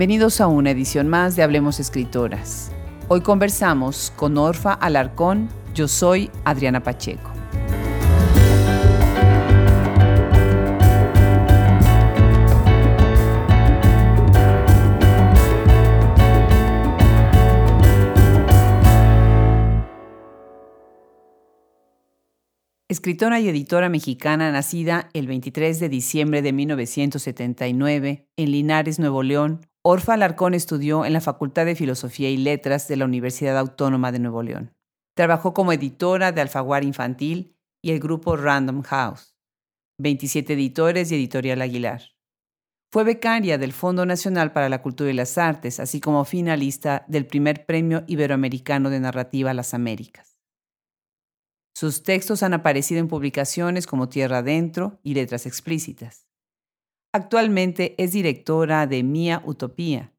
Bienvenidos a una edición más de Hablemos Escritoras. Hoy conversamos con Orfa Alarcón. Yo soy Adriana Pacheco. Escritora y editora mexicana nacida el 23 de diciembre de 1979 en Linares, Nuevo León, Orfa Alarcón estudió en la Facultad de Filosofía y Letras de la Universidad Autónoma de Nuevo León. Trabajó como editora de Alfaguara Infantil y el grupo Random House, 27 editores y Editorial Aguilar. Fue becaria del Fondo Nacional para la Cultura y las Artes, así como finalista del primer Premio Iberoamericano de Narrativa las Américas. Sus textos han aparecido en publicaciones como Tierra Adentro y Letras Explícitas. Actualmente es directora de Mía Utopía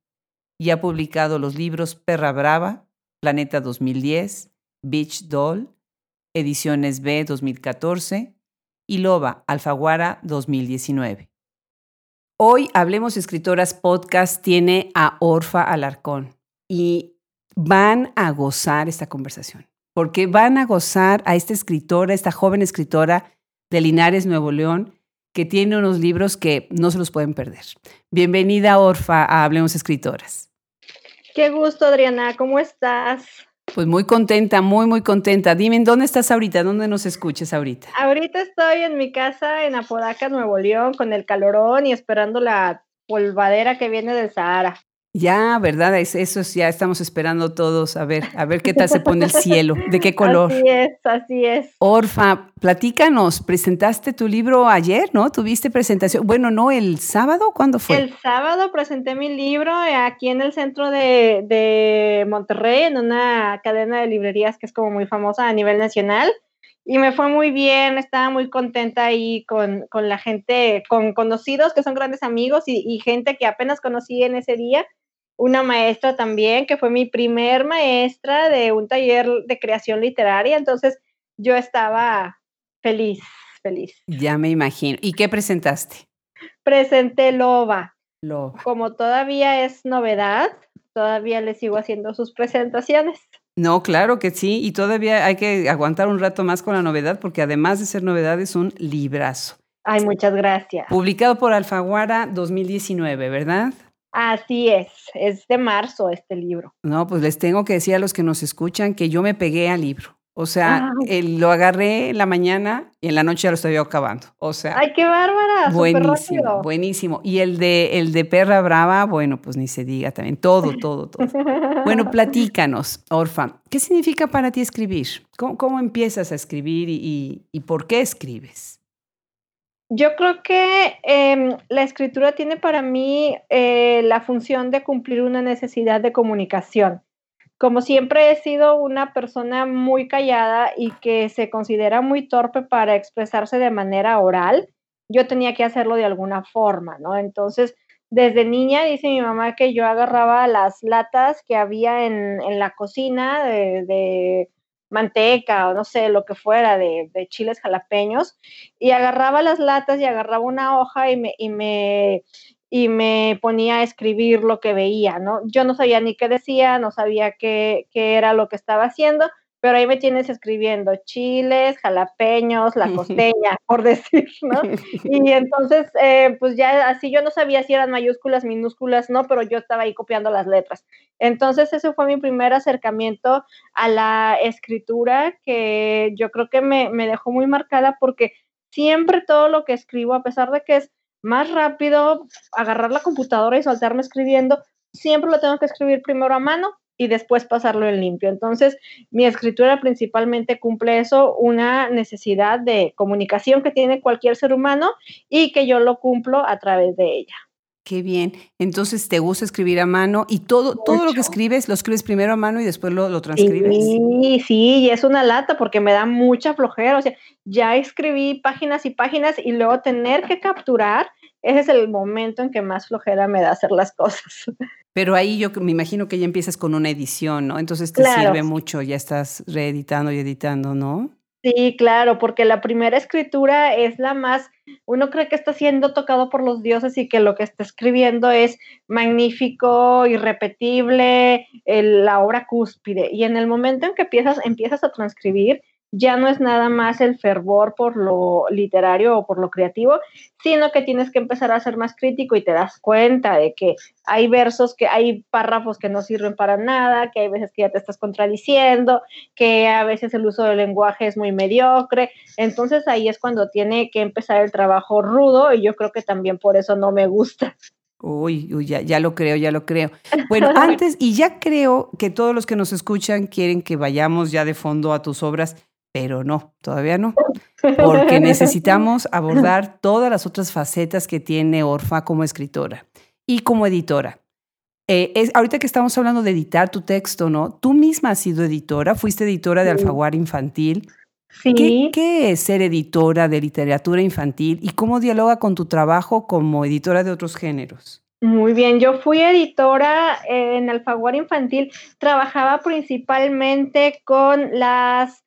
y ha publicado los libros Perra Brava, Planeta 2010, Beach Doll, Ediciones B 2014 y Loba Alfaguara 2019. Hoy Hablemos Escritoras Podcast tiene a Orfa Alarcón y van a gozar esta conversación porque van a gozar a esta escritora, esta joven escritora de Linares, Nuevo León, que tiene unos libros que no se los pueden perder. Bienvenida, Orfa, a Hablemos Escritoras. Qué gusto, Adriana, ¿cómo estás? Pues muy contenta, muy, muy contenta. Dime, ¿dónde estás ahorita? ¿Dónde nos escuchas ahorita? Ahorita estoy en mi casa en Apodaca, Nuevo León, con el calorón y esperando la polvadera que viene del Sahara. Ya, ¿verdad? eso ya estamos esperando todos a ver, a ver qué tal se pone el cielo, de qué color. Así es, así es. Orfa, platícanos, presentaste tu libro ayer, ¿no? ¿Tuviste presentación? Bueno, no, el sábado, ¿cuándo fue? El sábado presenté mi libro aquí en el centro de, de Monterrey, en una cadena de librerías que es como muy famosa a nivel nacional y me fue muy bien, estaba muy contenta ahí con, con la gente, con conocidos que son grandes amigos y, y, gente que apenas conocí en ese día una maestra también, que fue mi primer maestra de un taller de creación literaria, entonces yo estaba feliz, feliz. Ya me imagino. ¿Y qué presentaste? Presenté Loba. Loba. Como todavía es novedad, todavía le sigo haciendo sus presentaciones. No, claro que sí, y todavía hay que aguantar un rato más con la novedad, porque además de ser novedad es un librazo. Ay, muchas gracias. Publicado por Alfaguara 2019, ¿verdad? Así es, es de marzo este libro. No, pues les tengo que decir a los que nos escuchan que yo me pegué al libro. O sea, lo agarré en la mañana y en la noche ya lo estoy acabando. O sea. ¡Ay, qué bárbara! Buenísimo, buenísimo. Y el de, el de Perra Brava, bueno, pues ni se diga también. Todo, todo, todo. bueno, platícanos, Orfa. ¿Qué significa para ti escribir? ¿Cómo, empiezas a escribir y, y por qué escribes? Yo creo que em, la escritura tiene para mí eh, la función de cumplir una necesidad de comunicación. Como siempre he sido una persona muy callada y que se considera muy torpe para expresarse de manera oral, yo tenía que hacerlo de alguna forma, ¿no? Entonces, desde niña dice mi mamá que yo agarraba las latas que había en, la cocina de manteca o no sé, lo que fuera de, chiles jalapeños, y agarraba las latas y agarraba una hoja y me, y me, y me ponía a escribir lo que veía, ¿no? Yo no sabía ni qué decía, no sabía qué, qué era lo que estaba haciendo, pero ahí me tienes escribiendo chiles, jalapeños, la costeña, por decir, ¿no? Y entonces, eh, pues ya así yo no sabía si eran mayúsculas, minúsculas, no, pero yo estaba ahí copiando las letras. Entonces, ese fue mi primer acercamiento a la escritura que yo creo que me, me dejó muy marcada porque siempre todo lo que escribo, a pesar de que es más rápido agarrar la computadora y soltarme escribiendo, siempre lo tengo que escribir primero a mano y después pasarlo en limpio. Entonces, mi escritura principalmente cumple eso, una necesidad de comunicación que tiene cualquier ser humano y que yo lo cumplo a través de ella. Qué bien. Entonces, ¿te gusta escribir a mano? ¿Y todo, todo lo que escribes, lo escribes primero a mano y después lo, lo transcribes? Sí, sí, y es una lata porque me da mucha flojera. O sea, ya escribí páginas y páginas y luego tener que capturar, ese es el momento en que más flojera me da hacer las cosas. Pero ahí yo me imagino que ya empiezas con una edición, ¿no? Entonces te sirve mucho, ya estás reeditando y editando, ¿no? Sí, claro, porque la primera escritura es la más, uno cree que está siendo tocado por los dioses y que lo que está escribiendo es magnífico, irrepetible, la obra cúspide. Y en el momento en que empiezas, empiezas a transcribir, ya no es nada más el fervor por lo literario o por lo creativo, sino que tienes que empezar a ser más crítico y te das cuenta de que hay versos, que hay párrafos que no sirven para nada, que hay veces que ya te estás contradiciendo, que a veces el uso del lenguaje es muy mediocre. Entonces ahí es cuando tiene que empezar el trabajo rudo y yo creo que también por eso no me gusta. Uy, uy ya, ya lo creo, ya lo creo. Bueno, antes, y ya creo que todos los que nos escuchan quieren que vayamos ya de fondo a tus obras pero no, todavía no, porque necesitamos abordar todas las otras facetas que tiene Orfa como escritora y como editora. Eh, es, ahorita que estamos hablando de editar tu texto, ¿no? Tú misma has sido editora, fuiste editora de Alfaguara Infantil. Sí. ¿Qué, es ser editora de literatura infantil y cómo dialoga con tu trabajo como editora de otros géneros? Muy bien, yo fui editora en Alfaguara Infantil, trabajaba principalmente con las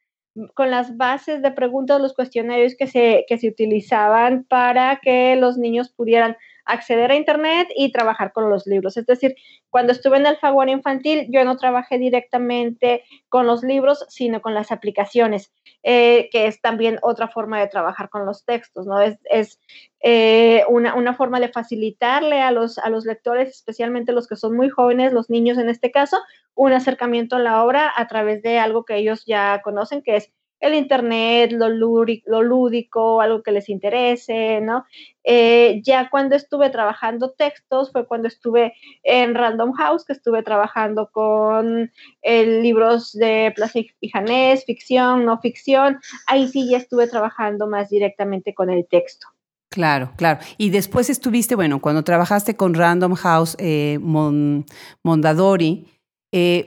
con las bases de preguntas, los cuestionarios que se, que se utilizaban para que los niños pudieran acceder a Internet y trabajar con los libros. Es decir, cuando estuve en Alfaguara Infantil, yo no trabajé directamente con los libros, sino con las aplicaciones, eh, que es también otra forma de trabajar con los textos, ¿no? Es, es eh, una, una, forma de facilitarle a los, a los lectores, especialmente los que son muy jóvenes, los niños en este caso, un acercamiento a la obra a través de algo que ellos ya conocen, que es el internet, lo, lúdico, algo que les interese, ¿no? Eh, ya cuando estuve trabajando textos fue cuando estuve en Random House, que estuve trabajando con eh, libros de Plaza y Janés, ficción, no ficción. Ahí sí ya estuve trabajando más directamente con el texto. Claro, claro. Y después estuviste, bueno, cuando trabajaste con Random House, eh, Mondadori,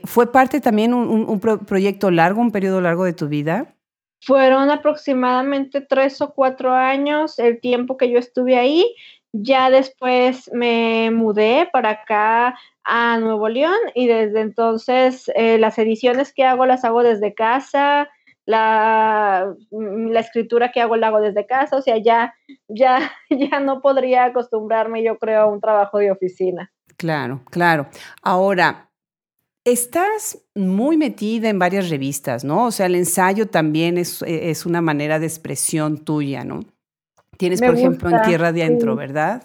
¿fue parte también un, un proyecto largo, un periodo largo de tu vida? Fueron aproximadamente tres o cuatro años el tiempo que yo estuve ahí. Ya después me mudé para acá a Nuevo León y desde entonces eh, las ediciones que hago las hago desde casa, la, mm, la, escritura que hago la hago desde casa, o sea, ya, ya, ya no podría acostumbrarme, yo creo, a un trabajo de oficina. Claro, claro. Ahora, Estás muy metida en varias revistas, ¿no? O sea, el ensayo también es, es una manera de expresión tuya, ¿no? Tienes, por ejemplo, en Tierra Adentro, ¿verdad?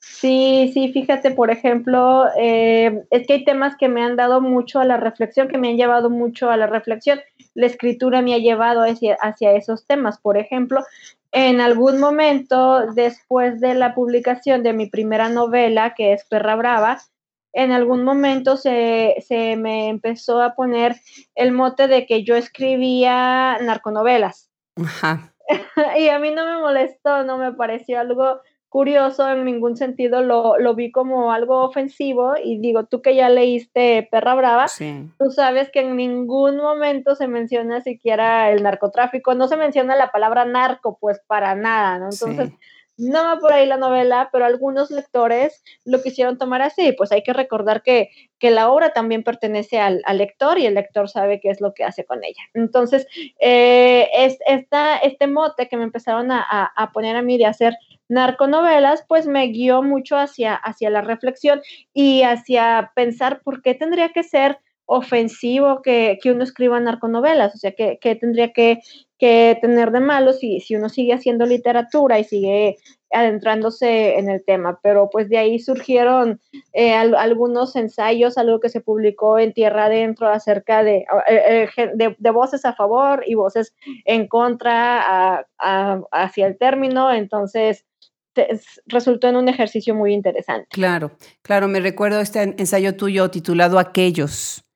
Sí, sí, fíjate, por ejemplo, eh, es que hay temas que me han dado mucho a la reflexión, que me han llevado mucho a la reflexión. La escritura me ha llevado hacia, hacia esos temas. Por ejemplo, en algún momento, después de la publicación de mi primera novela, que es Perra Brava, en algún momento se, se, me empezó a poner el mote de que yo escribía narconovelas. Ajá. y a mí no me molestó, no me pareció algo curioso en ningún sentido, lo, lo, vi como algo ofensivo y digo, tú que ya leíste Perra Brava, tú sabes que en ningún momento se menciona siquiera el narcotráfico, no se menciona la palabra narco, pues para nada, ¿no? Entonces, no va por ahí la novela, pero algunos lectores lo quisieron tomar así. Pues hay que recordar que, que la obra también pertenece al, lector y el lector sabe qué es lo que hace con ella. Entonces, eh, es, esta, este mote que me empezaron a, a, poner a mí de hacer narconovelas, pues me guió mucho hacia, hacia la reflexión y hacia pensar por qué tendría que ser ofensivo que, que uno escriba narconovelas, o sea, que, que tendría que, que tener de malo si, si uno sigue haciendo literatura y sigue adentrándose en el tema, pero pues de ahí surgieron eh, algunos ensayos, algo que se publicó en Tierra Adentro acerca de, eh, eh, de, voces a favor y voces en contra hacia el término, entonces resultó en un ejercicio muy interesante. Claro, claro, me recuerdo este ensayo tuyo titulado Aquellos,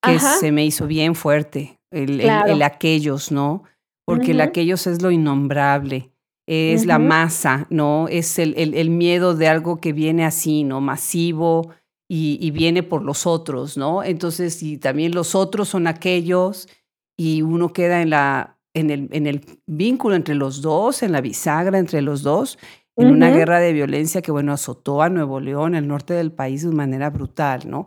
que se me hizo bien fuerte, el, el aquellos, ¿no? Porque el aquellos es lo innombrable, es la masa, ¿no? Es el, el, miedo de algo que viene así, ¿no? Masivo y, y, viene por los otros, ¿no? Entonces, y también los otros son aquellos y uno queda en, la, en, el, en el vínculo entre los dos, en la bisagra entre los dos, en una guerra de violencia que, bueno, azotó a Nuevo León, el norte del país, de manera brutal, ¿no?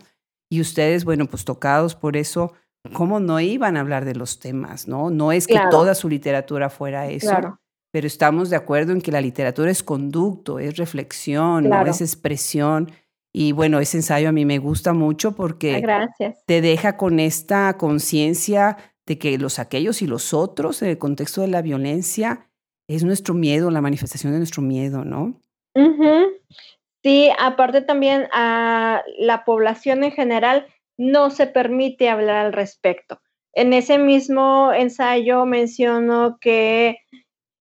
Y ustedes, bueno, pues tocados por eso, ¿cómo no iban a hablar de los temas? No, no es que toda su literatura fuera eso, pero estamos de acuerdo en que la literatura es conducto, es reflexión, es expresión. Y bueno, ese ensayo a mí me gusta mucho porque te deja con esta conciencia de que los aquellos y los otros en el contexto de la violencia es nuestro miedo, la manifestación de nuestro miedo, ¿no? Sí, aparte también a la población en general no se permite hablar al respecto. En ese mismo ensayo menciono que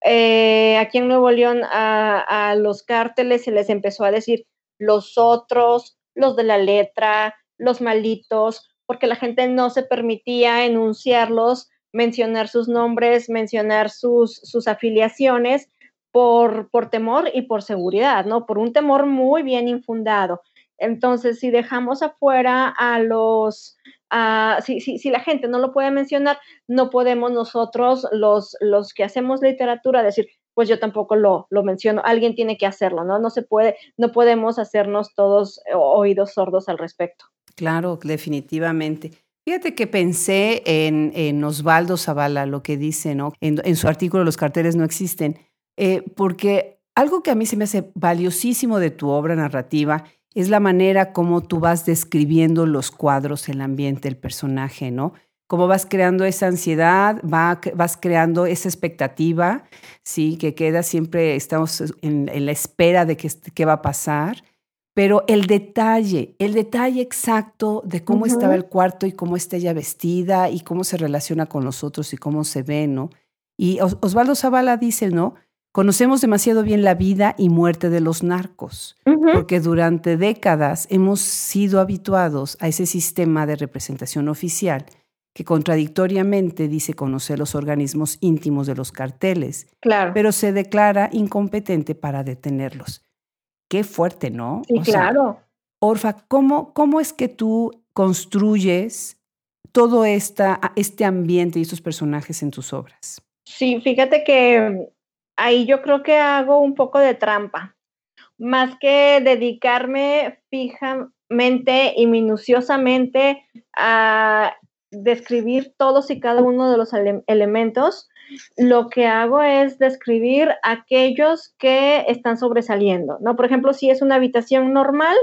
eh, aquí en Nuevo León a, los cárteles se les empezó a decir los otros, los de la letra, los malitos, porque la gente no se permitía enunciarlos, mencionar sus nombres, mencionar sus, sus afiliaciones por, por temor y por seguridad, ¿no? Por un temor muy bien infundado. Entonces, si dejamos afuera a los, si, si, la gente no lo puede mencionar, no podemos nosotros, los, los que hacemos literatura, decir, pues yo tampoco lo, lo menciono, alguien tiene que hacerlo, ¿no? No se puede, no podemos hacernos todos oídos sordos al respecto. Claro, definitivamente. Fíjate que pensé en, en Osvaldo Zavala, lo que dice, ¿no? En, su artículo Los carteles no existen, eh, porque algo que a mí se me hace valiosísimo de tu obra narrativa es la manera como tú vas describiendo los cuadros, el ambiente, el personaje, ¿no? Cómo vas creando esa ansiedad, vas creando esa expectativa, ¿sí? Que queda siempre, estamos en, la espera de qué va a pasar. Pero el detalle, el detalle exacto de cómo estaba el cuarto y cómo está ella vestida y cómo se relaciona con los otros y cómo se ve, ¿no? Y Osvaldo Zavala dice, ¿no? Conocemos demasiado bien la vida y muerte de los narcos, porque durante décadas hemos sido habituados a ese sistema de representación oficial que contradictoriamente dice conocer los organismos íntimos de los carteles, claro. pero se declara incompetente para detenerlos. Qué fuerte, ¿no? Sí, claro. Orfa, ¿cómo, ¿cómo es que tú construyes todo esta, este ambiente y estos personajes en tus obras? Sí, fíjate que ahí yo creo que hago un poco de trampa. Más que dedicarme fijamente y minuciosamente a describir todos y cada uno de los elementos, lo que hago es describir aquellos que están sobresaliendo, ¿no? Por ejemplo, si es una habitación normal,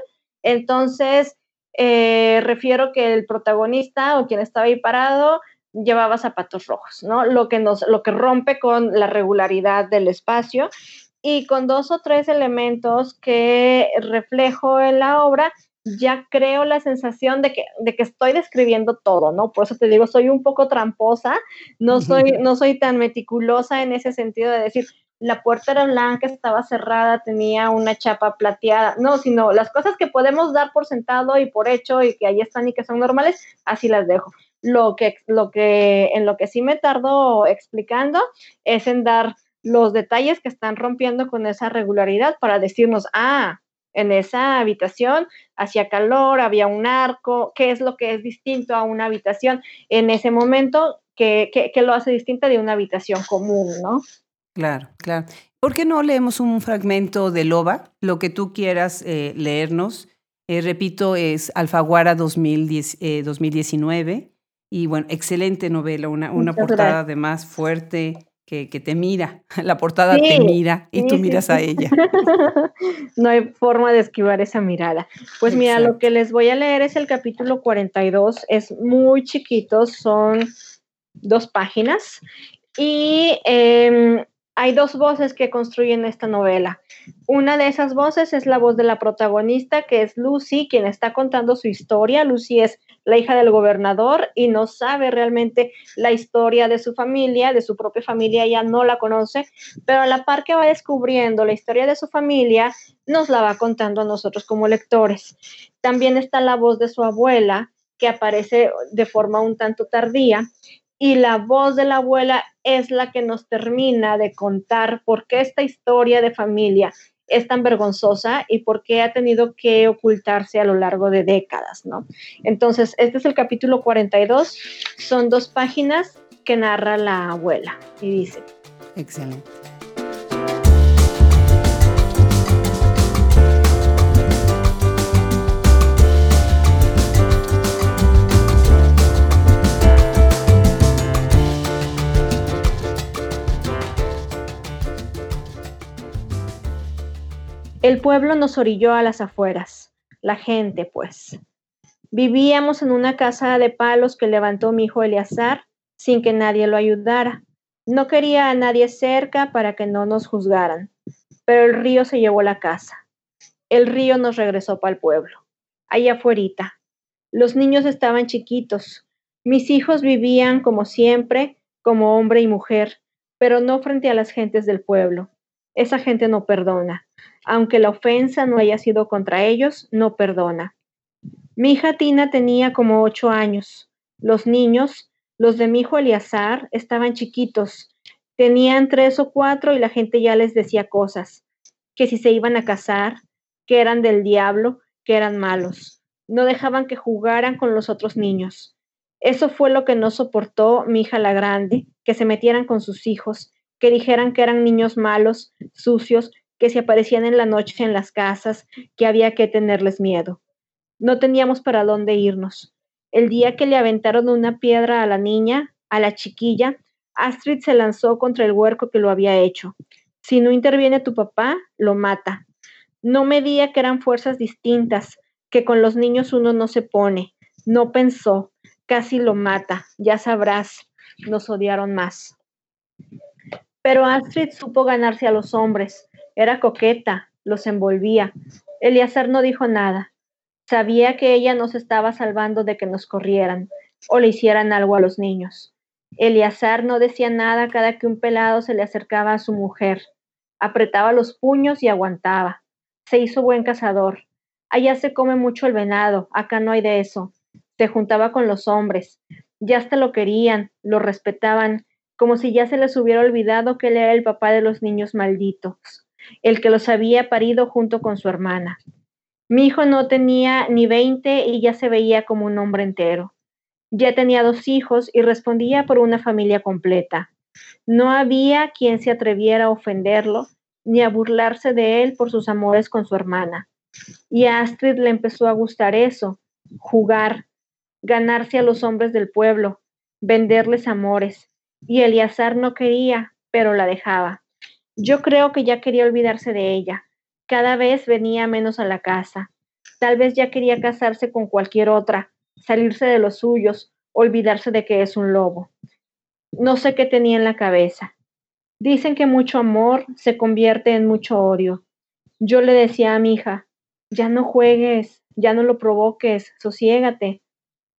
entonces eh, refiero que el protagonista o quien estaba ahí parado llevaba zapatos rojos, ¿no? Lo que nos, lo que rompe con la regularidad del espacio y con dos o tres elementos que reflejo en la obra, ya creo la sensación de que, de que estoy describiendo todo, ¿no? Por eso te digo, soy un poco tramposa, no soy, no soy tan meticulosa en ese sentido de decir, la puerta era blanca, estaba cerrada, tenía una chapa plateada, no, sino las cosas que podemos dar por sentado y por hecho y que ahí están y que son normales, así las dejo. Lo que, lo que, en lo que sí me tardo explicando es en dar los detalles que están rompiendo con esa regularidad para decirnos, ah, en esa habitación hacía calor, había un arco, qué es lo que es distinto a una habitación en ese momento que, lo hace distinta de una habitación común, ¿no? Claro, claro. ¿Por qué no leemos un fragmento de Loba? Lo que tú quieras eh, leernos. Eh, repito, es Alfaguara 2010, 2019. Y bueno, excelente novela, una, una portada además fuerte que, que, te mira. La portada te mira y tú miras a ella. no hay forma de esquivar esa mirada. Pues mira, lo que les voy a leer es el capítulo 42. Es muy chiquito, son dos páginas. Y eh, hay dos voces que construyen esta novela. Una de esas voces es la voz de la protagonista, que es Lucy, quien está contando su historia. Lucy es la hija del gobernador y no sabe realmente la historia de su familia, de su propia familia, ella no la conoce, pero a la par que va descubriendo la historia de su familia, nos la va contando a nosotros como lectores. También está la voz de su abuela, que aparece de forma un tanto tardía, y la voz de la abuela es la que nos termina de contar por qué esta historia de familia es tan vergonzosa y por qué ha tenido que ocultarse a lo largo de décadas, ¿no? Entonces, este es el capítulo 42, son dos páginas que narra la abuela y dice. Excelente. El pueblo nos orilló a las afueras, la gente pues. Vivíamos en una casa de palos que levantó mi hijo Eleazar sin que nadie lo ayudara. No quería a nadie cerca para que no nos juzgaran, pero el río se llevó la casa. El río nos regresó para el pueblo, allá afuera. Los niños estaban chiquitos. Mis hijos vivían como siempre, como hombre y mujer, pero no frente a las gentes del pueblo. Esa gente no perdona. Aunque la ofensa no haya sido contra ellos, no perdona. Mi hija Tina tenía como ocho años. Los niños, los de mi hijo Eleazar, estaban chiquitos. Tenían tres o cuatro y la gente ya les decía cosas. Que si se iban a casar, que eran del diablo, que eran malos. No dejaban que jugaran con los otros niños. Eso fue lo que no soportó mi hija la grande, que se metieran con sus hijos, que dijeran que eran niños malos, sucios, que se aparecían en la noche en las casas, que había que tenerles miedo. No teníamos para dónde irnos. El día que le aventaron una piedra a la niña, a la chiquilla, Astrid se lanzó contra el huerco que lo había hecho. Si no interviene tu papá, lo mata. No medía que eran fuerzas distintas, que con los niños uno no se pone. No pensó, casi lo mata. Ya sabrás, nos odiaron más. Pero Astrid supo ganarse a los hombres. Era coqueta, los envolvía. Eliazar no dijo nada. Sabía que ella nos estaba salvando de que nos corrieran o le hicieran algo a los niños. Eleazar no decía nada cada que un pelado se le acercaba a su mujer. Apretaba los puños y aguantaba. Se hizo buen cazador. Allá se come mucho el venado, acá no hay de eso. Se juntaba con los hombres. Ya hasta lo querían, lo respetaban, como si ya se les hubiera olvidado que él era el papá de los niños malditos, el que los había parido junto con su hermana. Mi hijo no tenía ni veinte y ya se veía como un hombre entero. Ya tenía dos hijos y respondía por una familia completa. No había quien se atreviera a ofenderlo ni a burlarse de él por sus amores con su hermana. Y a Astrid le empezó a gustar eso, jugar, ganarse a los hombres del pueblo, venderles amores. Y Eliazar no quería, pero la dejaba. Yo creo que ya quería olvidarse de ella, cada vez venía menos a la casa. Tal vez ya quería casarse con cualquier otra, salirse de los suyos, olvidarse de que es un lobo. No sé qué tenía en la cabeza. Dicen que mucho amor se convierte en mucho odio. Yo le decía a mi hija, ya no juegues, ya no lo provoques, sosiégate.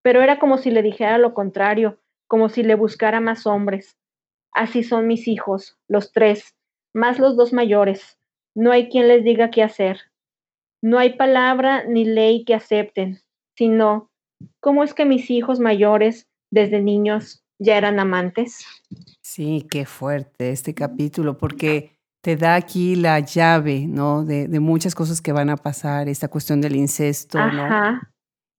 Pero era como si le dijera lo contrario, como si le buscara más hombres. Así son mis hijos, los tres, más los dos mayores. No hay quien les diga qué hacer. No hay palabra ni ley que acepten, sino, ¿cómo es que mis hijos mayores, desde niños, ya eran amantes? Sí, qué fuerte este capítulo, porque te da aquí la llave, ¿no? De, muchas cosas que van a pasar, esta cuestión del incesto, ¿no?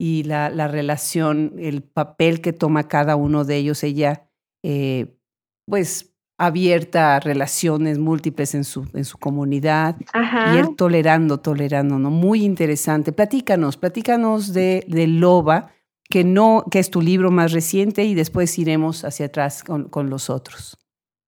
Y la, la, relación, el papel que toma cada uno de ellos, ella, eh, pues abierta a relaciones múltiples en su, en su comunidad y él tolerando, tolerando, ¿no? Muy interesante. Platícanos, platícanos de, de, Loba, que, no, que es tu libro más reciente y después iremos hacia atrás con, con los otros.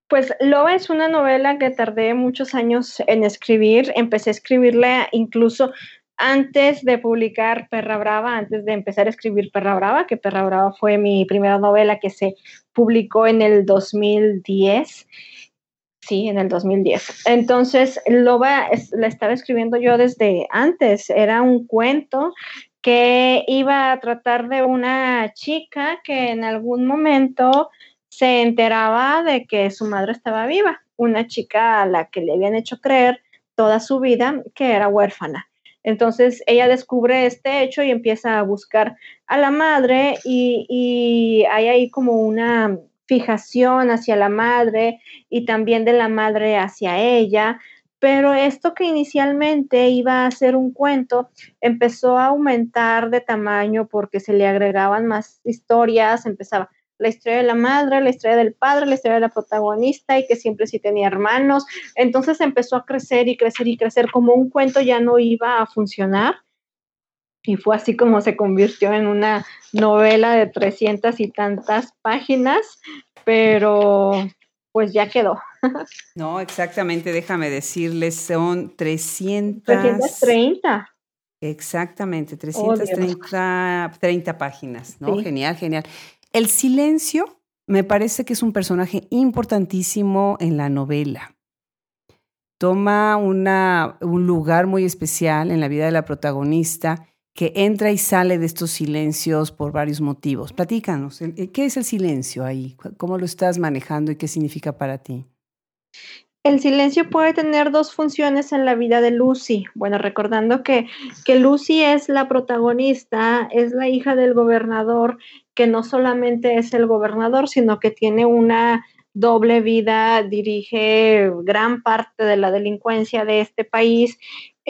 Pues Loba es una novela que tardé muchos años en escribir. Empecé a escribirla incluso antes de publicar Perra Brava, antes de empezar a escribir Perra Brava, que Perra Brava fue mi primera novela que se publicó en el 2010. Sí, en el 2010. Entonces, Loba la estaba escribiendo yo desde antes. Era un cuento que iba a tratar de una chica que en algún momento se enteraba de que su madre estaba viva, una chica a la que le habían hecho creer toda su vida que era huérfana. Entonces ella descubre este hecho y empieza a buscar a la madre y, hay ahí como una fijación hacia la madre y también de la madre hacia ella. Pero esto que inicialmente iba a ser un cuento empezó a aumentar de tamaño porque se le agregaban más historias, empezaba la historia de la madre, la historia del padre, la historia de la protagonista y que siempre sí tenía hermanos. Entonces empezó a crecer y crecer y crecer como un cuento ya no iba a funcionar. Y fue así como se convirtió en una novela de trescientas y tantas páginas, pero pues ya quedó. No, exactamente, déjame decirles, son 300... 330. Exactamente, 330 30 páginas, ¿no? Genial, genial. El silencio me parece que es un personaje importantísimo en la novela. Toma una, un lugar muy especial en la vida de la protagonista que entra y sale de estos silencios por varios motivos. Platícanos, ¿qué es el silencio ahí? ¿Cómo lo estás manejando y qué significa para ti? El silencio puede tener dos funciones en la vida de Lucy. Bueno, recordando que, que Lucy es la protagonista, es la hija del gobernador, que no solamente es el gobernador, sino que tiene una doble vida, dirige gran parte de la delincuencia de este país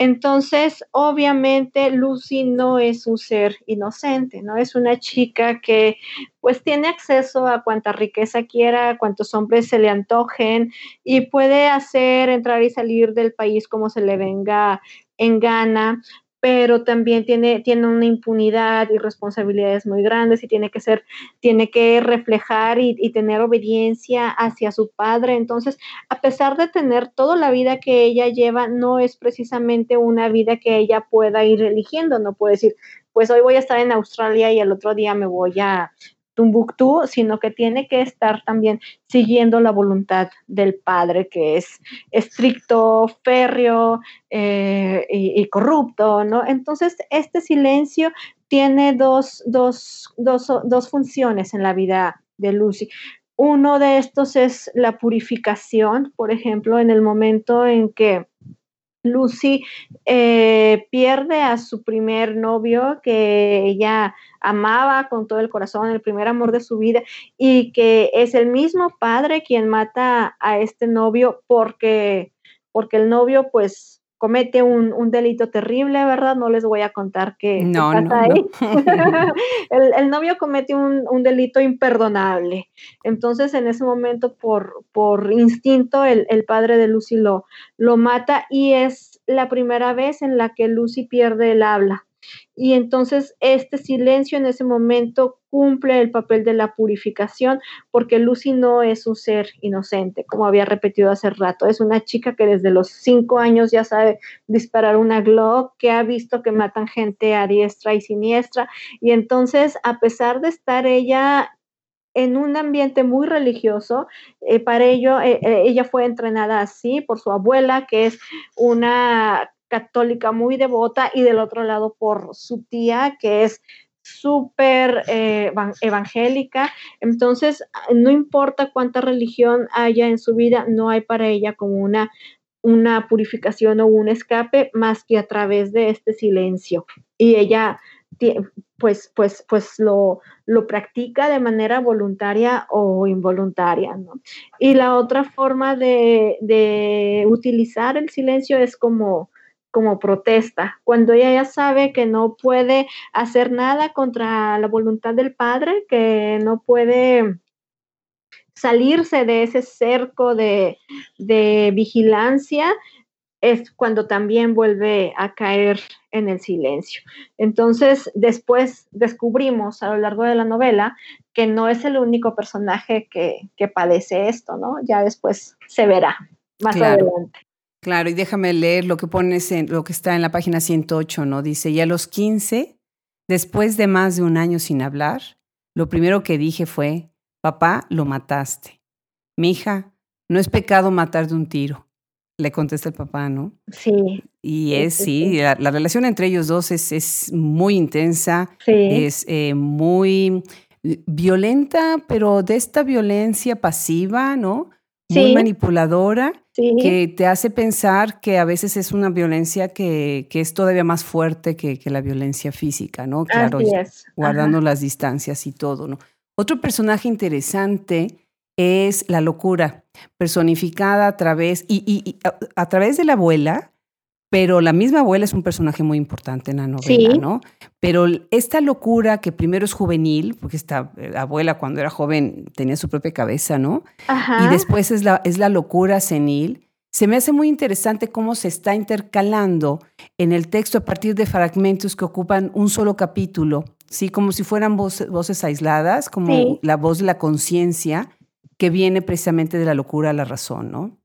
entonces, obviamente, Lucy no es un ser inocente, ¿no? Es una chica que pues tiene acceso a cuanta riqueza quiera, a cuantos hombres se le antojen y puede hacer entrar y salir del país como se le venga en gana, pero también tiene, tiene una impunidad y responsabilidades muy grandes y tiene que ser, tiene que reflejar y, y, tener obediencia hacia su padre. Entonces, a pesar de tener toda la vida que ella lleva, no es precisamente una vida que ella pueda ir eligiendo, no puede decir, pues hoy voy a estar en Australia y el otro día me voy a, Tumbuktu, sino que tiene que estar también siguiendo la voluntad del padre, que es estricto, férreo eh, y, corrupto, ¿no? Entonces, este silencio tiene dos, dos, dos funciones en la vida de Lucy. Uno de estos es la purificación, por ejemplo, en el momento en que Lucy eh, pierde a su primer novio que ella amaba con todo el corazón, el primer amor de su vida, y que es el mismo padre quien mata a este novio porque, porque el novio pues comete un, delito terrible, ¿verdad? No les voy a contar qué, pasa ahí. el, novio comete un, delito imperdonable. Entonces, en ese momento, por, por instinto, el, el, padre de Lucy lo, lo mata y es la primera vez en la que Lucy pierde el habla. Y entonces este silencio en ese momento cumple el papel de la purificación porque Lucy no es un ser inocente, como había repetido hace rato. Es una chica que desde los cinco años ya sabe disparar una Glock, que ha visto que matan gente a diestra y siniestra. Y entonces, a pesar de estar ella en un ambiente muy religioso. Eh, para ello, eh, eh, ella fue entrenada así por su abuela, que es una católica muy devota y del otro lado por su tía que es súper eh, evangélica. Entonces, no importa cuánta religión haya en su vida, no hay para ella como una, una purificación o un escape más que a través de este silencio. Y ella pues, pues, pues lo, lo practica de manera voluntaria o involuntaria. Y la otra forma de, de utilizar el silencio es como como protesta, cuando ella ya sabe que no puede hacer nada contra la voluntad del padre, que no puede salirse de ese cerco de, vigilancia, es cuando también vuelve a caer en el silencio. Entonces, después descubrimos a lo largo de la novela que no es el único personaje que, padece esto, ¿no? Ya después se verá más adelante. Claro, y déjame leer lo que pones en lo que está en la página 108, ¿no? Dice, y a los 15, después de más de un año sin hablar, lo primero que dije fue, papá, lo mataste. Mi hija, no es pecado matar de un tiro. Le contesta el papá, ¿no? Sí. Y es, sí, La, relación entre ellos dos es, es muy intensa, es eh, muy violenta, pero de esta violencia pasiva, ¿no? Muy manipuladora que te hace pensar que a veces es una violencia que, que es todavía más fuerte que, que, la violencia física, ¿no? Claro, guardando las distancias y todo, ¿no? Otro personaje interesante es la locura, personificada a través, y, y, a, través de la abuela, pero la misma abuela es un personaje muy importante en la novela, ¿no? Pero esta locura que primero es juvenil, porque esta eh, abuela cuando era joven tenía su propia cabeza, ¿no? Y después es la, es la locura senil. Se me hace muy interesante cómo se está intercalando en el texto a partir de fragmentos que ocupan un solo capítulo, ¿sí? Como si fueran voces, aisladas, como la voz de la conciencia que viene precisamente de la locura a la razón, ¿no?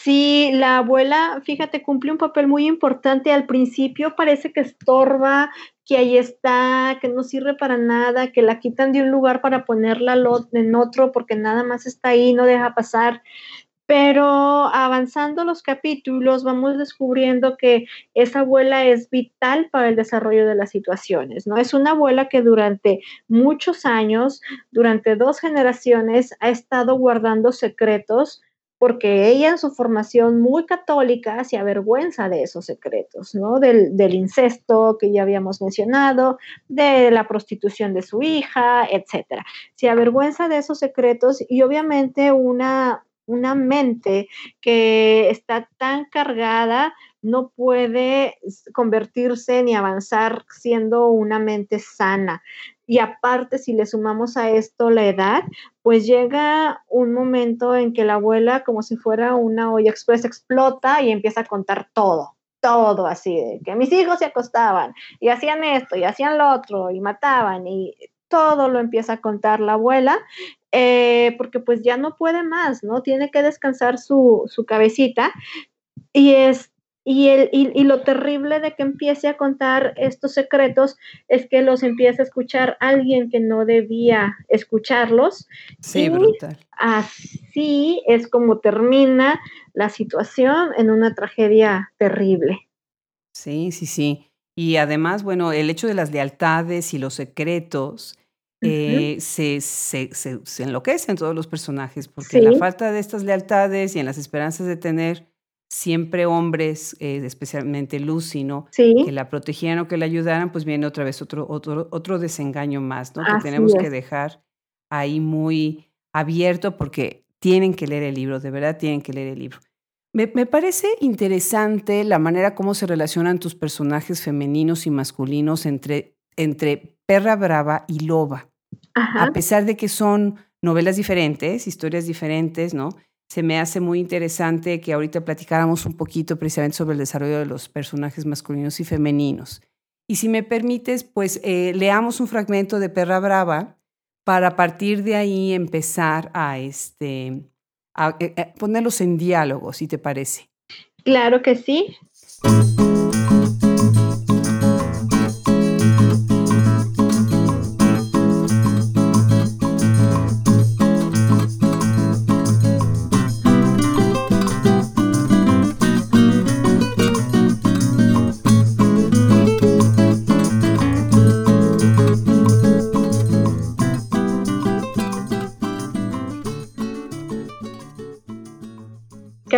Sí, la abuela, fíjate, cumple un papel muy importante. Al principio parece que estorba, que ahí está, que no sirve para nada, que la quitan de un lugar para ponerla en otro porque nada más está ahí, no deja pasar. Pero avanzando los capítulos, vamos descubriendo que esa abuela es vital para el desarrollo de las situaciones, ¿no? Es una abuela que durante muchos años, durante dos generaciones, ha estado guardando secretos porque ella en su formación muy católica se avergüenza de esos secretos, ¿no? Del, incesto que ya habíamos mencionado, de la prostitución de su hija, etcétera. Se avergüenza de esos secretos y obviamente una, una mente que está tan cargada no puede convertirse ni avanzar siendo una mente sana. Y aparte, si le sumamos a esto la edad, pues llega un momento en que la abuela, como si fuera una olla express, explota y empieza a contar todo, todo así, de que mis hijos se acostaban y hacían esto y hacían lo otro y mataban y todo lo empieza a contar la abuela, eh, porque pues ya no puede más, ¿no? Tiene que descansar su, su cabecita. Y, es, y, el, y, lo terrible de que empiece a contar estos secretos es que los empieza a escuchar alguien que no debía escucharlos. Sí, brutal. Así es como termina la situación en una tragedia terrible. Sí, sí, sí. Y además, bueno, el hecho de las lealtades y los secretos eh, se, se, se, enloquecen todos los personajes, porque la falta de estas lealtades y en las esperanzas de tener siempre hombres, eh, especialmente Lucy, ¿no? Que la protegieran o que la ayudaran, pues viene otra vez otro, otro, otro desengaño más, ¿no? que tenemos que dejar ahí muy abierto porque tienen que leer el libro, de verdad tienen que leer el libro. Me, parece interesante la manera como se relacionan tus personajes femeninos y masculinos entre, entre perra brava y loba. A pesar de que son novelas diferentes, historias diferentes, ¿no? Se me hace muy interesante que ahorita platicáramos un poquito precisamente sobre el desarrollo de los personajes masculinos y femeninos. Y si me permites, pues eh, leamos un fragmento de Perra Brava para a partir de ahí empezar a, este, a eh, eh, ponerlos en diálogo, si te parece. Claro que sí.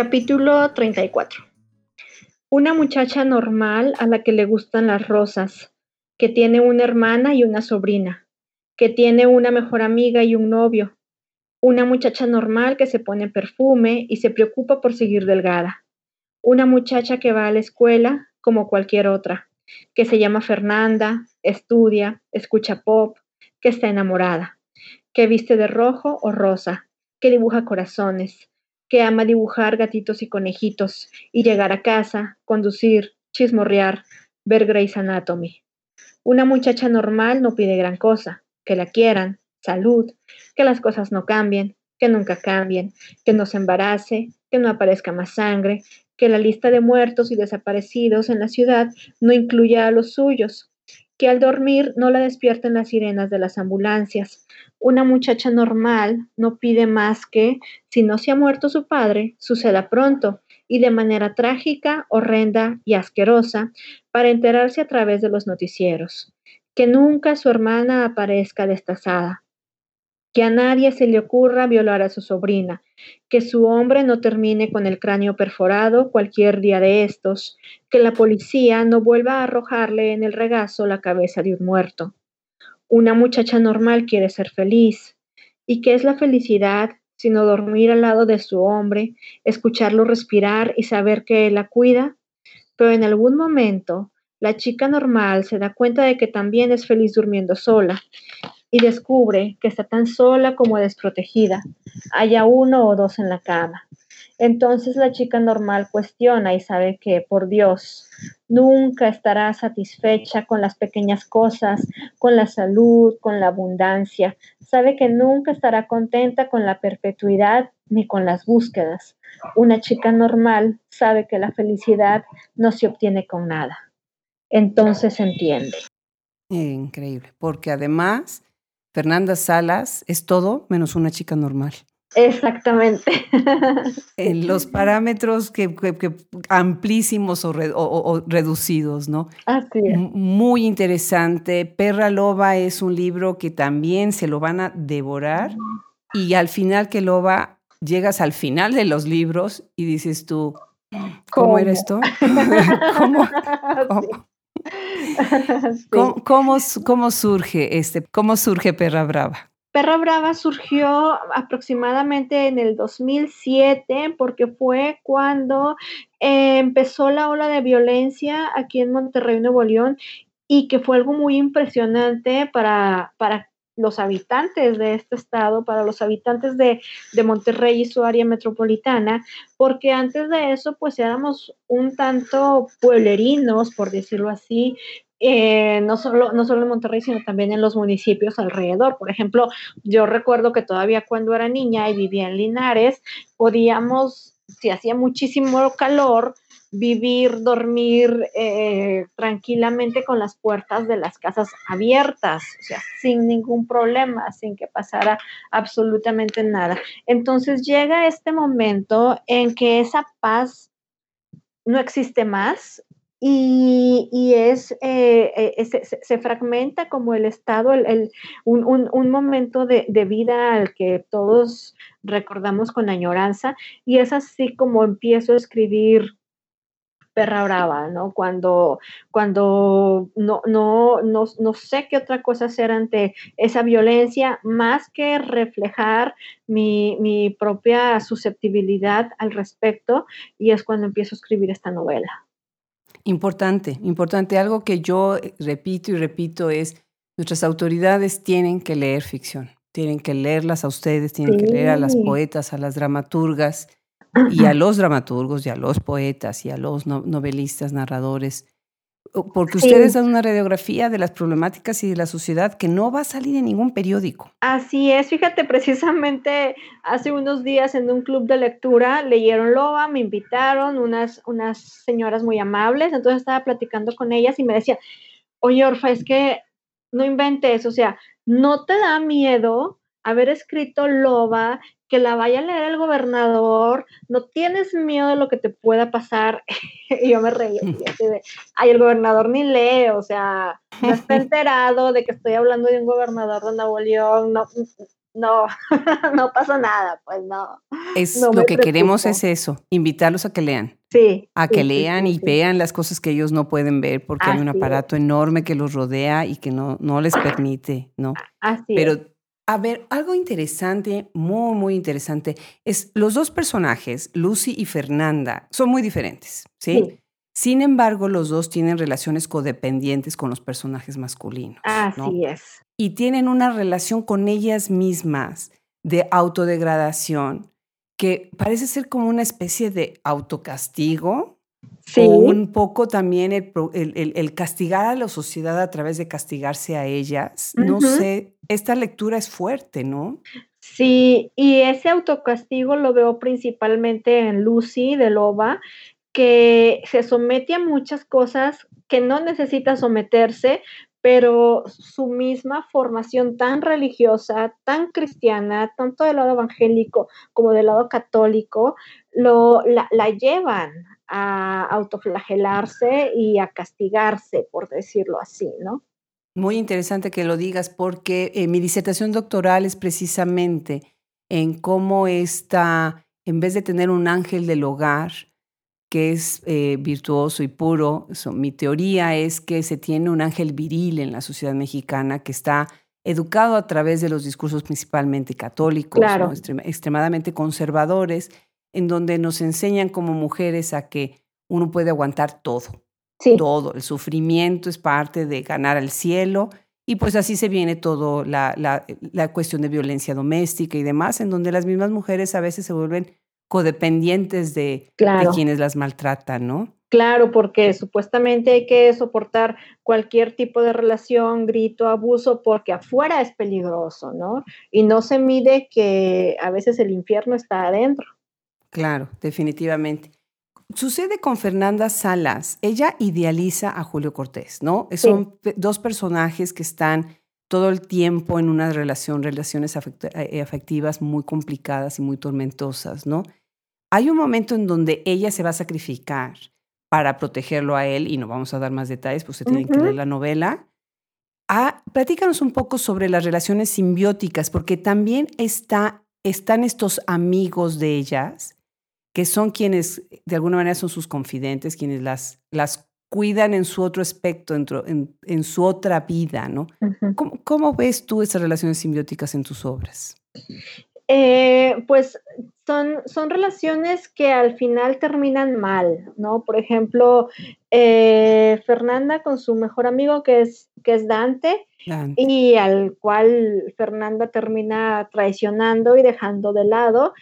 Capítulo 34. Una muchacha normal a la que le gustan las rosas, que tiene una hermana y una sobrina, que tiene una mejor amiga y un novio. Una muchacha normal que se pone perfume y se preocupa por seguir delgada. Una muchacha que va a la escuela como cualquier otra, que se llama Fernanda, estudia, escucha pop, que está enamorada, que viste de rojo o rosa, que dibuja corazones, que ama dibujar gatitos y conejitos y llegar a casa, conducir, chismorrear, ver Grey's Anatomy. Una muchacha normal no pide gran cosa, que la quieran, salud, que las cosas no cambien, que nunca cambien, que no se embarace, que no aparezca más sangre, que la lista de muertos y desaparecidos en la ciudad no incluya a los suyos, que al dormir no la despierten las sirenas de las ambulancias. Una muchacha normal no pide más que, si no se ha muerto su padre, suceda pronto y de manera trágica, horrenda y asquerosa para enterarse a través de los noticieros. Que nunca su hermana aparezca destazada, que a nadie se le ocurra violar a su sobrina, que su hombre no termine con el cráneo perforado cualquier día de estos, que la policía no vuelva a arrojarle en el regazo la cabeza de un muerto. Una muchacha normal quiere ser feliz. ¿Y qué es la felicidad sino dormir al lado de su hombre, escucharlo respirar y saber que él la cuida? Pero en algún momento, la chica normal se da cuenta de que también es feliz durmiendo sola y descubre que está tan sola como desprotegida. Haya uno o dos en la cama. Entonces la chica normal cuestiona y sabe que, por Dios, nunca estará satisfecha con las pequeñas cosas, con la salud, con la abundancia. Sabe que nunca estará contenta con la perpetuidad ni con las búsquedas. Una chica normal sabe que la felicidad no se obtiene con nada. Entonces entiende. Increíble, porque además Fernanda Salas es todo menos una chica normal. Exactamente. En los parámetros que, amplísimos o, reducidos, ¿no? Así es. Muy interesante. Perra Loba es un libro que también se lo van a devorar y al final que Loba llegas al final de los libros y dices tú, ¿cómo, eres tú? ¿Cómo? ¿Cómo, cómo, surge este, cómo surge Perra Brava? Perra Brava surgió aproximadamente en el 2007 porque fue cuando eh, empezó la ola de violencia aquí en Monterrey, Nuevo León, y que fue algo muy impresionante para, para los habitantes de este estado, para los habitantes de, de, Monterrey y su área metropolitana, porque antes de eso pues éramos un tanto pueblerinos, por decirlo así, eh, no, solo, no solo en Monterrey, sino también en los municipios alrededor. Por ejemplo, yo recuerdo que todavía cuando era niña y vivía en Linares, podíamos, si hacía muchísimo calor, vivir, dormir eh, tranquilamente con las puertas de las casas abiertas, o sea, sin ningún problema, sin que pasara absolutamente nada. Entonces llega este momento en que esa paz no existe más y, es, eh, eh, se, fragmenta como el estado, el, un, momento de, de, vida al que todos recordamos con añoranza y es así como empiezo a escribir perra brava, ¿no? Cuando, cuando no, no, no, no sé qué otra cosa hacer ante esa violencia, más que reflejar mi, mi propia susceptibilidad al respecto, y es cuando empiezo a escribir esta novela. Importante, importante. Algo que yo repito y repito es, nuestras autoridades tienen que leer ficción, tienen que leerlas a ustedes, tienen que leer a las poetas, a las dramaturgas, y a los dramaturgos y a los poetas y a los novelistas, narradores, porque ustedes dan una radiografía de las problemáticas y de la sociedad que no va a salir en ningún periódico. Así es, fíjate, precisamente hace unos días en un club de lectura leyeron Loba, me invitaron unas, unas señoras muy amables, entonces estaba platicando con ellas y me decía, oye Orfa, es que no inventes, o sea, ¿no te da miedo haber escrito Loba que la vaya a leer el gobernador, no tienes miedo de lo que te pueda pasar. y yo me reí así de, ay, el gobernador ni lee, o sea, no está enterado de que estoy hablando de un gobernador de Nuevo León, no, no, no pasa nada, pues no. Es lo que queremos es eso, invitarlos a que lean. Sí. A que lean y vean las cosas que ellos no pueden ver porque hay un aparato enorme que los rodea y que no, no les permite, ¿no? Así Pero a ver, algo interesante, muy, muy interesante, es los dos personajes, Lucy y Fernanda, son muy diferentes, ¿sí? Sin embargo, los dos tienen relaciones codependientes con los personajes masculinos. Así es. Y tienen una relación con ellas mismas de autodegradación que parece ser como una especie de autocastigo, o un poco también el, castigar a la sociedad a través de castigarse a ellas. No sé, esta lectura es fuerte, ¿no? Sí, y ese autocastigo lo veo principalmente en Lucy de Loba, que se somete a muchas cosas que no necesita someterse, pero su misma formación tan religiosa, tan cristiana, tanto del lado evangélico como del lado católico, lo, la, la llevan a autoflagelarse y a castigarse, por decirlo así, ¿no? Muy interesante que lo digas porque eh, mi disertación doctoral es precisamente en cómo está, en vez de tener un ángel del hogar que es eh, virtuoso y puro, mi teoría es que se tiene un ángel viril en la sociedad mexicana que está educado a través de los discursos principalmente católicos, extremadamente conservadores, en donde nos enseñan como mujeres a que uno puede aguantar todo. Todo, el sufrimiento es parte de ganar al cielo y pues así se viene todo la, la, la, cuestión de violencia doméstica y demás, en donde las mismas mujeres a veces se vuelven codependientes de, quienes las maltratan, ¿no? Claro, porque supuestamente hay que soportar cualquier tipo de relación, grito, abuso, porque afuera es peligroso, ¿no? Y no se mide que a veces el infierno está adentro. Claro, definitivamente. Sucede con Fernanda Salas. Ella idealiza a Julio Cortés, ¿no? Son dos personajes que están todo el tiempo en una relación, relaciones eh, afectivas muy complicadas y muy tormentosas, ¿no? Hay un momento en donde ella se va a sacrificar para protegerlo a él, y no vamos a dar más detalles, pues se tienen que leer la novela. Ah, platícanos un poco sobre las relaciones simbióticas, porque también está, están estos amigos de ellas, que son quienes de alguna manera son sus confidentes, quienes las, las cuidan en su otro aspecto, en, en, su otra vida, ¿no? ¿Cómo, ¿Cómo, ves tú esas relaciones simbióticas en tus obras? Eh, pues son, son relaciones que al final terminan mal, ¿no? Por ejemplo, eh, Fernanda con su mejor amigo que es, que es Dante, y al cual Fernanda termina traicionando y dejando de lado.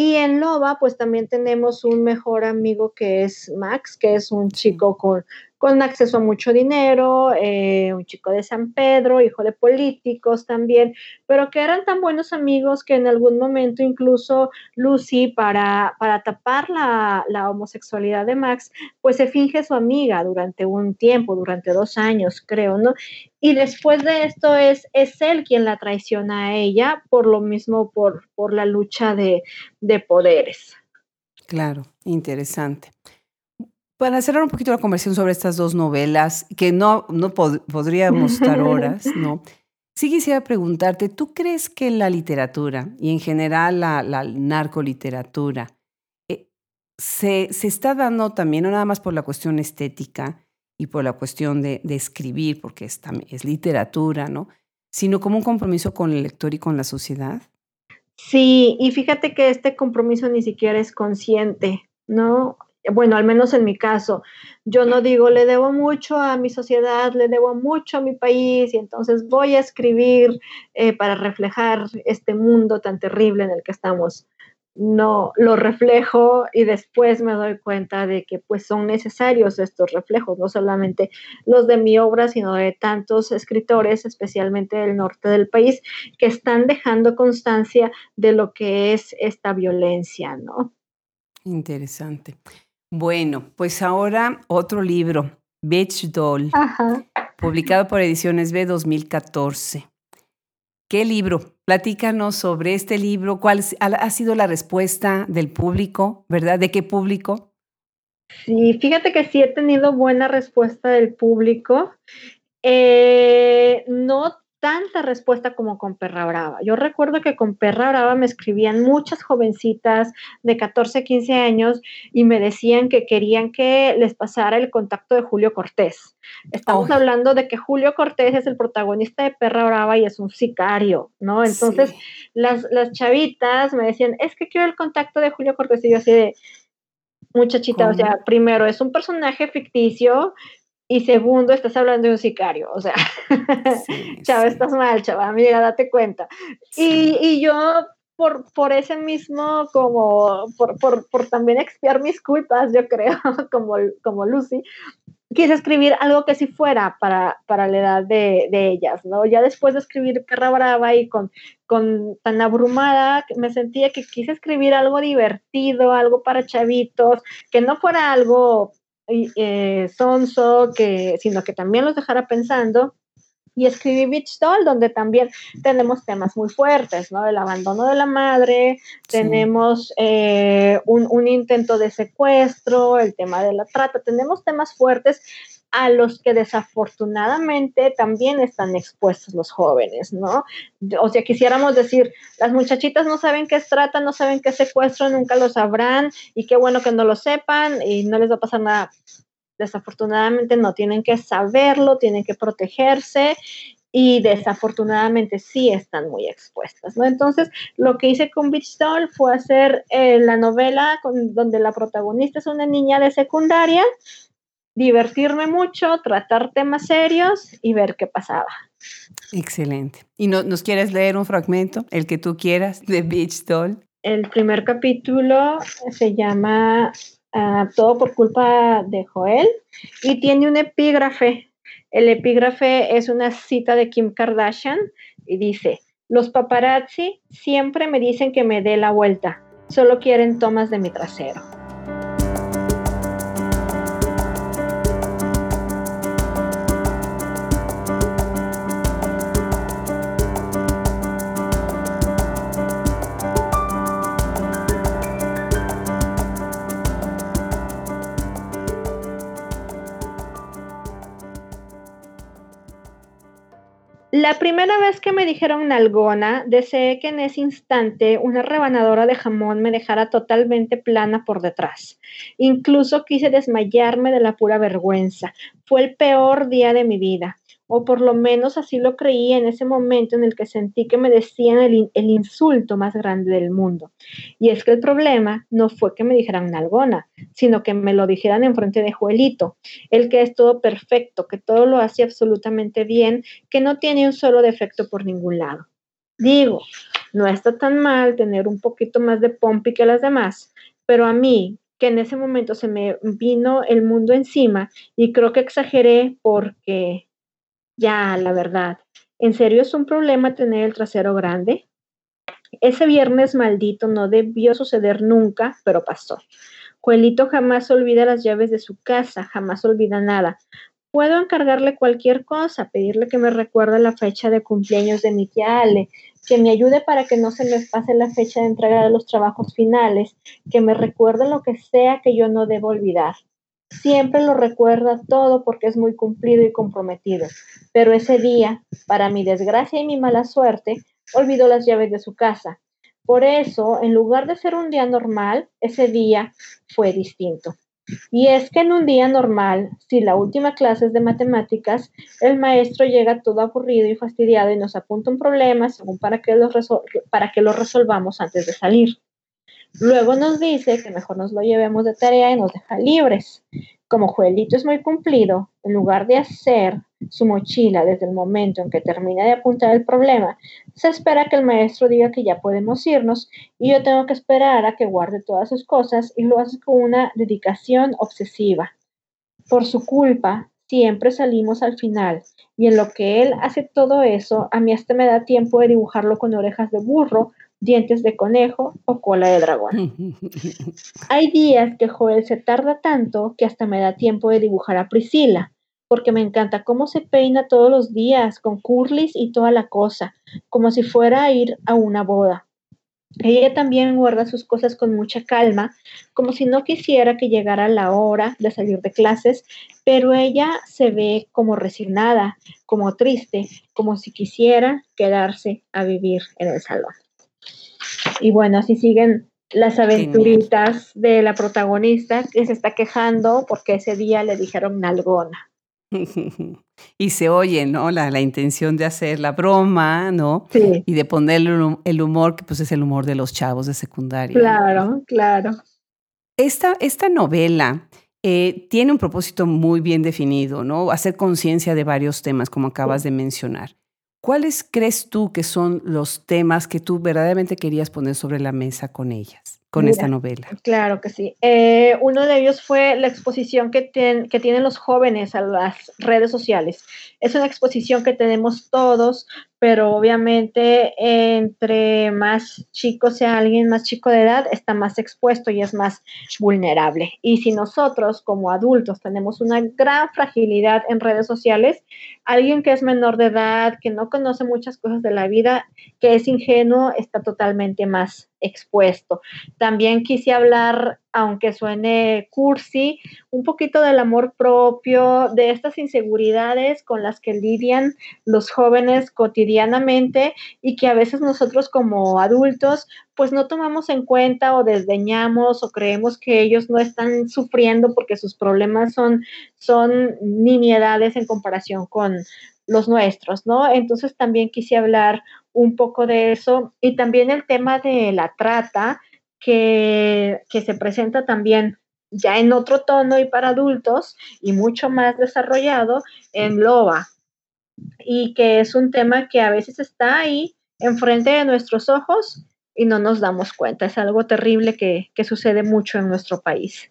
Y en Loba, pues también tenemos un mejor amigo que es Max, que es un chico con, con acceso a mucho dinero, eh, un chico de San Pedro, hijo de políticos también, pero que eran tan buenos amigos que en algún momento incluso Lucy, para, para tapar la, la homosexualidad de Max, pues se finge su amiga durante un tiempo, durante dos años, creo, ¿no? Y después de esto es, es él quien la traiciona a ella, por lo mismo, por, por la lucha de, de poderes. Claro, interesante. Para cerrar un poquito la conversación sobre estas dos novelas, que no, no podríamos estar horas, ¿no? Sí quisiera preguntarte, ¿tú crees que la literatura y en general la, la narcoliteratura eh, se, se, está dando también, no nada más por la cuestión estética y por la cuestión de, de escribir, porque es, es literatura, ¿no? Sino como un compromiso con el lector y con la sociedad? Sí, y fíjate que este compromiso ni siquiera es consciente, ¿no? Bueno, al menos en mi caso, yo no digo, le debo mucho a mi sociedad, le debo mucho a mi país y entonces voy a escribir eh, para reflejar este mundo tan terrible en el que estamos. No, lo reflejo y después me doy cuenta de que pues son necesarios estos reflejos, no solamente los de mi obra, sino de tantos escritores, especialmente del norte del país, que están dejando constancia de lo que es esta violencia, ¿no? Interesante. Bueno, pues ahora otro libro, Beach Doll, publicado por Ediciones B 2014. ¿Qué libro? Platícanos sobre este libro. ¿Cuál ha sido la respuesta del público, verdad? ¿De qué público? Sí, fíjate que sí he tenido buena respuesta del público. Eh, no tanta respuesta como con Perra Brava. Yo recuerdo que con Perra Brava me escribían muchas jovencitas de 14, 15 años y me decían que querían que les pasara el contacto de Julio Cortés. Estamos hablando de que Julio Cortés es el protagonista de Perra Brava y es un sicario, ¿no? Entonces las, las chavitas me decían, es que quiero el contacto de Julio Cortés y yo así de muchachita, o sea, primero es un personaje ficticio y segundo, estás hablando de un sicario, o sea, chava, estás mal, chava, mira, date cuenta. Y, y, yo, por, por ese mismo, como, por, por, por, también expiar mis culpas, yo creo, como, como Lucy, quise escribir algo que sí fuera para, para la edad de, de, ellas, ¿no? Ya después de escribir Perra Brava y con, con tan abrumada, me sentía que quise escribir algo divertido, algo para chavitos, que no fuera algo eh, sonso, que, sino que también los dejara pensando. Y escribí Beach Doll, donde también tenemos temas muy fuertes, ¿no? El abandono de la madre, tenemos eh, un, un, intento de secuestro, el tema de la trata, tenemos temas fuertes a los que desafortunadamente también están expuestos los jóvenes, ¿no? O sea, quisiéramos decir, las muchachitas no saben qué es trata, no saben qué es secuestro, nunca lo sabrán y qué bueno que no lo sepan y no les va a pasar nada. Desafortunadamente no, tienen que saberlo, tienen que protegerse y desafortunadamente sí están muy expuestas, ¿no? Entonces, lo que hice con Beach Doll fue hacer eh, la novela donde la protagonista es una niña de secundaria divertirme mucho, tratar temas serios y ver qué pasaba. Excelente. ¿Y no, nos quieres leer un fragmento, el que tú quieras, de Beach Doll? el primer capítulo se llama ah, Todo por culpa de Joel y tiene un epígrafe. El epígrafe es una cita de Kim Kardashian y dice, los paparazzi siempre me dicen que me dé la vuelta, solo quieren tomas de mi trasero. La primera vez que me dijeron nalgona, deseé que en ese instante una rebanadora de jamón me dejara totalmente plana por detrás. Incluso quise desmayarme de la pura vergüenza. Fue el peor día de mi vida o por lo menos así lo creí en ese momento en el que sentí que me decían el, insulto más grande del mundo. Y es que el problema no fue que me dijeran nalgona, sino que me lo dijeran en frente de Joelito, el que es todo perfecto, que todo lo hace absolutamente bien, que no tiene un solo defecto por ningún lado. Digo, no está tan mal tener un poquito más de pompi que las demás, pero a mí, que en ese momento se me vino el mundo encima y creo que exageré porque ya, la verdad. ¿En serio es un problema tener el trasero grande? Ese viernes maldito no debió suceder nunca, pero pasó. Juelito jamás olvida las llaves de su casa, jamás olvida nada. Puedo encargarle cualquier cosa, pedirle que me recuerde la fecha de cumpleaños de mi tía Ale, que me ayude para que no se me pase la fecha de entrega de los trabajos finales, que me recuerde lo que sea que yo no debo olvidar. Siempre lo recuerda todo porque es muy cumplido y comprometido. Pero ese día, para mi desgracia y mi mala suerte, olvidó las llaves de su casa. Por eso, en lugar de ser un día normal, ese día fue distinto. Y es que en un día normal, si la última clase es de matemáticas, el maestro llega todo aburrido y fastidiado y nos apunta un problema según para que lo, para que lo resolvamos antes de salir. Luego nos dice que mejor nos lo llevemos de tarea y nos deja libres. Como Juelito es muy cumplido, en lugar de hacer su mochila desde el momento en que termina de apuntar el problema, se espera que el maestro diga que ya podemos irnos y yo tengo que esperar a que guarde todas sus cosas y lo hace con una dedicación obsesiva. Por su culpa, siempre salimos al final y en lo que él hace todo eso, a mí hasta me da tiempo de dibujarlo con orejas de burro dientes de conejo o cola de dragón. Hay días que Joel se tarda tanto que hasta me da tiempo de dibujar a Priscila, porque me encanta cómo se peina todos los días con curlis y toda la cosa, como si fuera a ir a una boda. Ella también guarda sus cosas con mucha calma, como si no quisiera que llegara la hora de salir de clases, pero ella se ve como resignada, como triste, como si quisiera quedarse a vivir en el salón. Y bueno, así siguen las aventuritas de la protagonista que se está quejando porque ese día le dijeron nalgona. Y se oye, ¿no? La, la intención de hacer la broma, ¿no? Sí. Y de ponerle el humor, que pues es el humor de los chavos de secundaria. Claro, claro. Esta, esta novela eh, tiene un propósito muy bien definido, ¿no? Hacer conciencia de varios temas, como acabas de mencionar. ¿Cuáles crees tú que son los temas que tú verdaderamente querías poner sobre la mesa con ellas, con esta novela? Claro que sí. Eh, uno de ellos fue la exposición que, que tienen los jóvenes a las redes sociales. Es una exposición que tenemos todos, pero obviamente entre más chico sea alguien más chico de edad, está más expuesto y es más vulnerable. Y si nosotros como adultos tenemos una gran fragilidad en redes sociales, alguien que es menor de edad, que no conoce muchas cosas de la vida, que es ingenuo, está totalmente más expuesto. También quise hablar, aunque suene cursi, un poquito del amor propio, de estas inseguridades con las que lidian los jóvenes cotidianamente y que a veces nosotros como adultos pues no tomamos en cuenta o desdeñamos o creemos que ellos no están sufriendo porque sus problemas son, son nimiedades en comparación con los nuestros, ¿no? Entonces también quise hablar un poco de eso y también el tema de la trata que, que se presenta también ya en otro tono y para adultos y mucho más desarrollado en Loba y que es un tema que a veces está ahí enfrente de nuestros ojos y no nos damos cuenta. Es algo terrible que, que sucede mucho en nuestro país.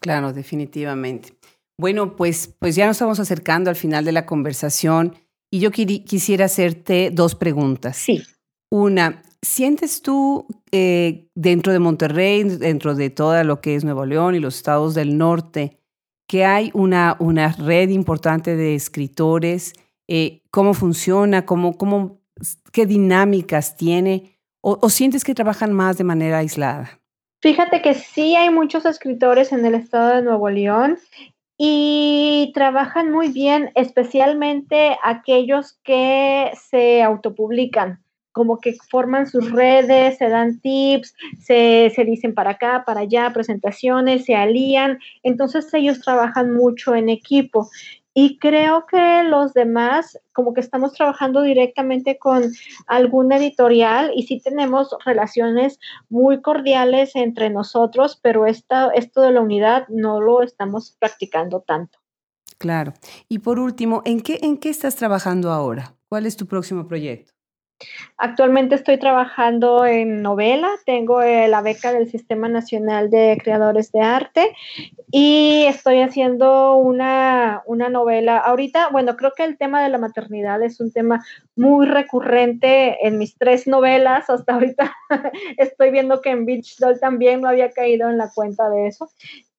Claro, definitivamente. Bueno, pues, pues ya nos estamos acercando al final de la conversación y yo quisiera hacerte dos preguntas. Sí. Una, ¿sientes tú eh, dentro de Monterrey, dentro de toda lo que es Nuevo León y los estados del norte, que hay una, una red importante de escritores? Eh, ¿Cómo funciona? ¿Cómo, cómo, ¿Qué dinámicas tiene? ¿O sientes que trabajan más de manera aislada? Fíjate que sí hay muchos escritores en el estado de Nuevo León y trabajan muy bien, especialmente aquellos que se autopublican, como que forman sus redes, se dan tips, se, se, dicen para acá, para allá, presentaciones, se alían, entonces ellos trabajan mucho en equipo. Y creo que los demás, como que estamos trabajando directamente con algún editorial y sí tenemos relaciones muy cordiales entre nosotros, pero esta, esto de la unidad no lo estamos practicando tanto. Claro. Y por último, ¿en qué, en qué estás trabajando ahora? ¿Cuál es tu próximo proyecto? Actualmente estoy trabajando en novela, tengo eh, la beca del Sistema Nacional de Creadores de Arte y estoy haciendo una, una, novela. Ahorita, bueno, creo que el tema de la maternidad es un tema muy recurrente en mis tres novelas. Hasta ahorita estoy viendo que en Beach Doll también no había caído en la cuenta de eso.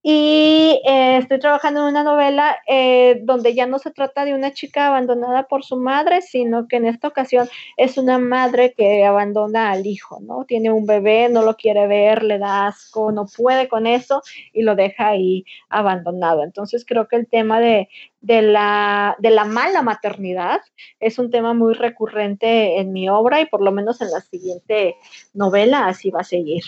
Y eh, estoy trabajando en una novela eh, donde ya no se trata de una chica abandonada por su madre, sino que en esta ocasión es una madre que abandona al hijo, ¿no? Tiene un bebé, no lo quiere ver, le da asco, no puede con eso y lo deja ahí abandonado. Entonces creo que el tema de, de, la, de la mala maternidad es un tema muy recurrente en mi obra y por lo menos en la siguiente novela así va a seguir.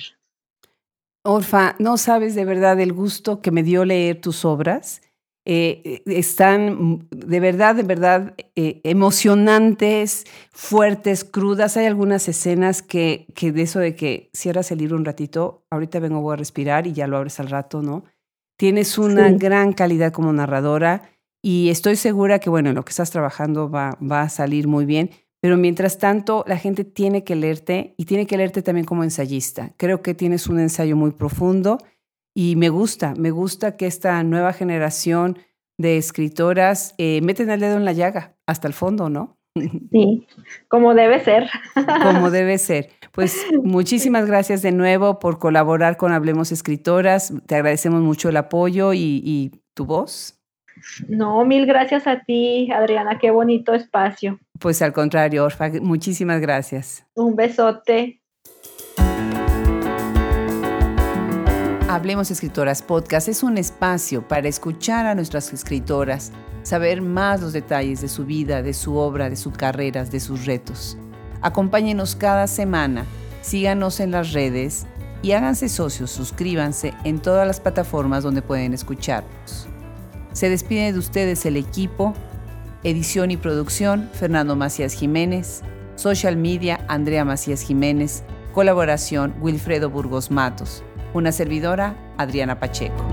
Orfa, no sabes de verdad el gusto que me dio leer tus obras. Eh, están de verdad, de verdad eh, emocionantes, fuertes, crudas. Hay algunas escenas que, que de eso de que cierras el libro un ratito, ahorita vengo, voy a respirar y ya lo abres al rato, ¿no? Tienes una gran calidad como narradora y estoy segura que, bueno, en lo que estás trabajando va, va a salir muy bien. Pero mientras tanto, la gente tiene que leerte y tiene que leerte también como ensayista. Creo que tienes un ensayo muy profundo y me gusta, me gusta que esta nueva generación de escritoras eh, meten el dedo en la llaga hasta el fondo, ¿no? Sí, como debe ser. Como debe ser. Pues muchísimas gracias de nuevo por colaborar con Hablemos Escritoras. Te agradecemos mucho el apoyo y, y tu voz. No, mil gracias a ti, Adriana. Qué bonito espacio. Pues al contrario, Orfa, muchísimas gracias. Un besote. Hablemos Escritoras Podcast es un espacio para escuchar a nuestras escritoras, saber más los detalles de su vida, de su obra, de sus carreras, de sus retos. Acompáñenos cada semana, síganos en las redes y háganse socios, suscríbanse en todas las plataformas donde pueden escucharnos. Se despide de ustedes el equipo Edición y producción, Fernando Macías Jiménez. Social media, Andrea Macías Jiménez. Colaboración, Wilfredo Burgos Matos. Una servidora, Adriana Pacheco.